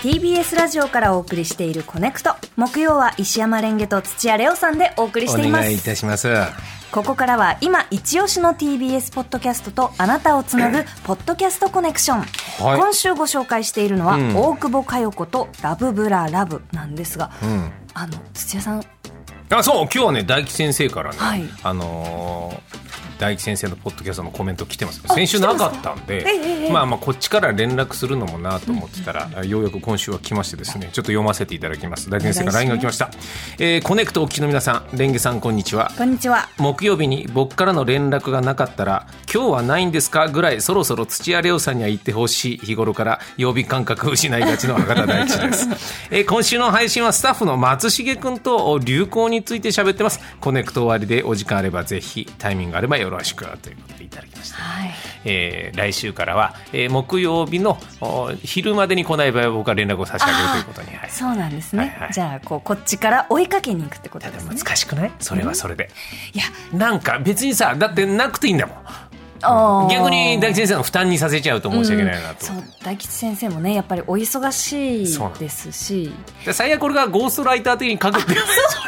TBS ラジオからお送りしているコネクト。木曜は石山レンゲと土屋レオさんでお送りしています。お願いいたします。ここからは今一押しの TBS ポッドキャストとあなたをつなぐポッドキャストコネクション、はい。今週ご紹介しているのは、うん。大久保佳代子とラブブララブなんですが、うん。あの土屋さん。あそう今日はね大吉先生からね、はい。あのー大吉先生のポッドキャストのコメント来てます先週なかったんでえまあまあこっちから連絡するのもなと思ってたら、ようやく今週は来ましてですねちょっと読ませていただきます。大吉先生から LINE が来ました、えーコネクトお聞きの皆さんレンゲさんこんにちは。こんにちは。木曜日に僕からの連絡がなかったら今日はないんですか？ぐらいそろそろ土屋レオさんには言ってほしい日頃から曜日感覚を失いがちの博多大吉です、えー今週の配信はスタッフの松重君と流行について喋ってます。コネクト終わりでお時間あればぜひタイミングあればよろしくということでいただきましたはい。えー来週からは、えー木曜日のお昼までに来ない場合は僕は連絡を差し上げるということに、はい、そうなんですね、はいはい。じゃあこうこっちから追いかけに行くってことですね。難しくない？それはそれで、いや。なんか別にさだってなくていいんだもん逆に大吉先生の負担にさせちゃうと申し訳ないなと、そう大吉先生もねやっぱりお忙しいのですし。で最悪これがゴーストライター的に書くって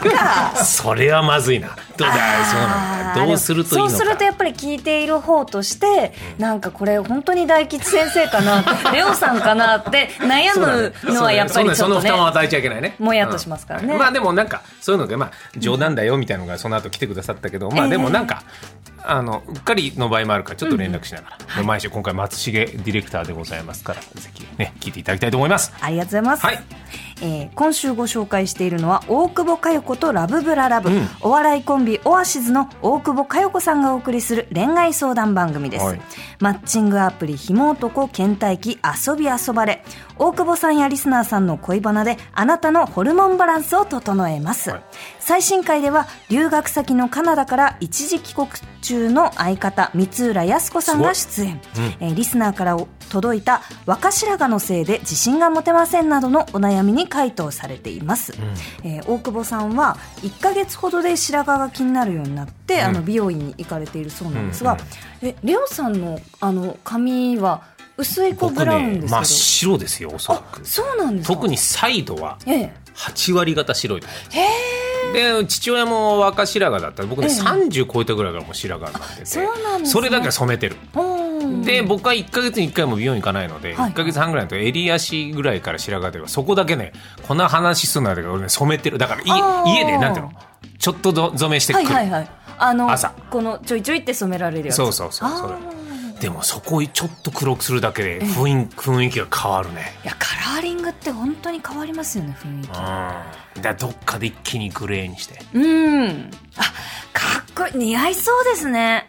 それはまずいな。どうだそうなんだ。よどうするといいのか。そうするとや聞いている方として、なんかこれ本当に大吉先生かな レオさんかなって悩むのはやっぱりちょっその負担を与えちゃいけないね。もやっとしますからね。うん。まあでもなんかそういうのでまあ冗談だよみたいなのがその後来てくださったけど、まあでもなんか、あのうっかりの場合もあるからちょっと連絡しながら、で毎週今回松重ディレクターでございますからぜひね聞いていただきたいと思います。ありがとうございます、はいえー今週ご紹介しているのは大久保佳代子とラブブララブ、うん。お笑いコンビオアシズの大久保佳代子さんがお送りする恋愛相談番組です、はい。マッチングアプリひも男倦怠期遊び遊ばれ。大久保さんやリスナーさんの恋バナであなたのホルモンバランスを整えます、はい。最新回では留学先のカナダから一時帰国中の相方三浦靖子さんが出演、えーリスナーから届いた若白髪のせいで自信が持てませんなどのお悩みに回答されています、えー大久保さんは1ヶ月ほどで白髪が気になるようになって、あの美容院に行かれているそうなんですが、えレオさんのあの髪は薄いこうブ僕ラウンですけど、ね真っ白ですよおそらく。そうなんですか？特にサイドはええ。8割方白いと思うで父親も若白髪だった。僕ね、30超えたぐらいからもう白髪になっててそうなんですね。それだけは染めてる。うんで僕は1か月に1回も美容院行かないので、はい。1か月半ぐらいのと襟足ぐらいから白髪ではそこだけねこんな話すんだけど俺ね染めてる。だから家でなんていうの？ちょっとど染めしてくる、はいはいはい。あの朝。このちょいちょいって染められるやつ。そうそうそうそれ。あでもそこをちょっと黒くするだけで雰囲雰囲気が変わるね。ーいやカラーリングって本当に変わりますよね雰囲気。うん。だどっかで一気にグレーにして。うん。あかっこいい。似合いそうですね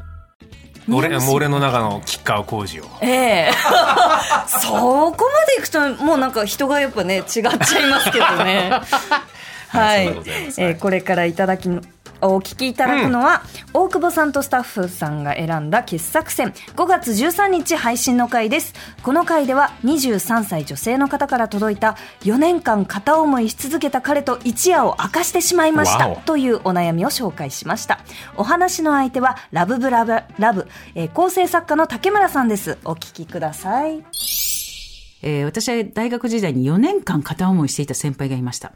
俺もう俺の中の吉川晃司をええ。そこまでいくともうなんか人がやっぱね違っちゃいますけどね。はい、い。えーこれからいただきのお聞きいただくのは、大久保さんとスタッフさんが選んだ傑作選。5月13日配信の回です。この回では23歳女性の方から届いた4年間片思いし続けた彼と一夜を明かしてしまいましたというお悩みを紹介しました。お話の相手はラブブラブラブ、えー構成作家の竹村さんです。お聞きくださいえー私は大学時代に4年間片思いしていた先輩がいました。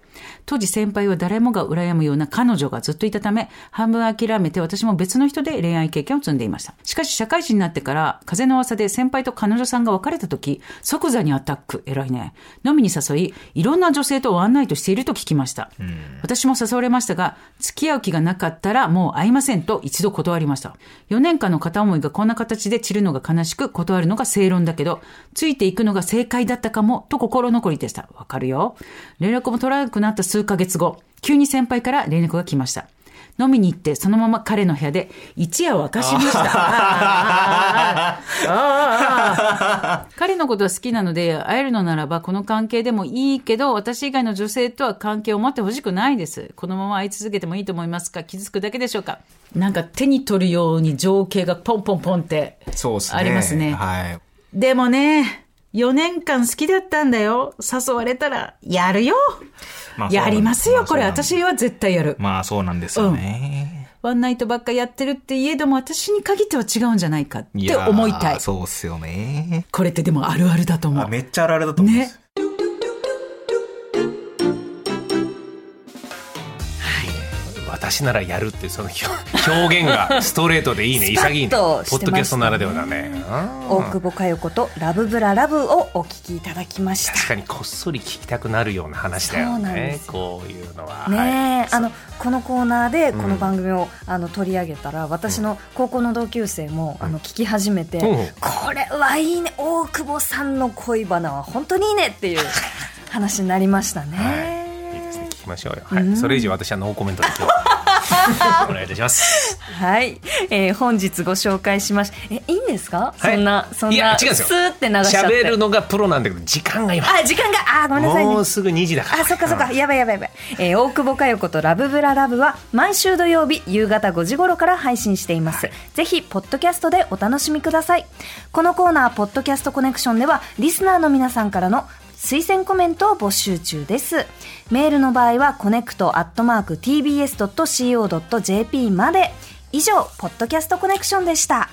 当時先輩は誰もが羨むような彼女がずっといたため、半分諦めて私も別の人で恋愛経験を積んでいました。しかし社会人になってから、風の噂で先輩と彼女さんが別れた時、即座にアタック。偉いね。飲みに誘い、いろんな女性とワンナイトしていると聞きました。私も誘われましたが、付き合う気がなかったらもう会いませんと一度断りました。4年間の片思いがこんな形で散るのが悲しく、断るのが正論だけど、ついていくのが正解だったかも、と心残りでした。わかるよ。連絡も取らなくなった数ヶ月後、急に先輩から連絡が来ました。飲みに行って、そのまま彼の部屋で一夜を明かしました。彼のことは好きなので、会えるのならばこの関係でもいいけど、私以外の女性とは関係を持ってほしくないです。このまま会い続けてもいいと思いますか？傷つくだけでしょうか？なんか手に取るように情景がポンポンポンってそうですね。ありますね。はい。でもね、4年間好きだったんだよ。誘われたら、やるよ。まあやりますよ、これ。私は絶対やる。まあそうなんですよね。ワンナイトばっかやってるって言えども、私に限っては違うんじゃないかって思いたい。そうっすよね。これってでもあるあるだと思あう。めっちゃあるあるだと思いま私ならやるっていうその表表現がストレートでいいね。潔いね。ポッドキャストならではだね。うん。大久保佳代子とラブブララブをお聞きいただきました。確かにこっそり聞きたくなるような話だよね。こういうのは、ねえ、はい。あのこのコーナーでこの番組を、あの取り上げたら私の高校の同級生も、あの聞き始めて、う。んこれはいいね。大久保さんの恋バナは本当にいいねっていう 話になりましたね。はい、いいですね。聞きましょうよ、はい、それ以上私はノーコメントで今日お願いいたしますはい、えー本日ご紹介しました。え、いいんですか？はいそんなそんな違うんですよスーって流しちゃって。喋るのがプロなんだけど時間が今あ、時間があー、ごめんなさいねもう。すぐ2時だからあ、そっかそっか、やばいやばいやばい。えー大久保佳代子とらぶぶらLOVE は毎週土曜日夕方5時頃から配信しています。ぜひ、ポッドキャストでお楽しみください。このコーナー、ポッドキャストコネクションでは、リスナーの皆さんからの推薦コメントを募集中です。メールの場合は、 connect アットマーク tbs.co.jp まで。以上、ポッドキャストコネクションでした。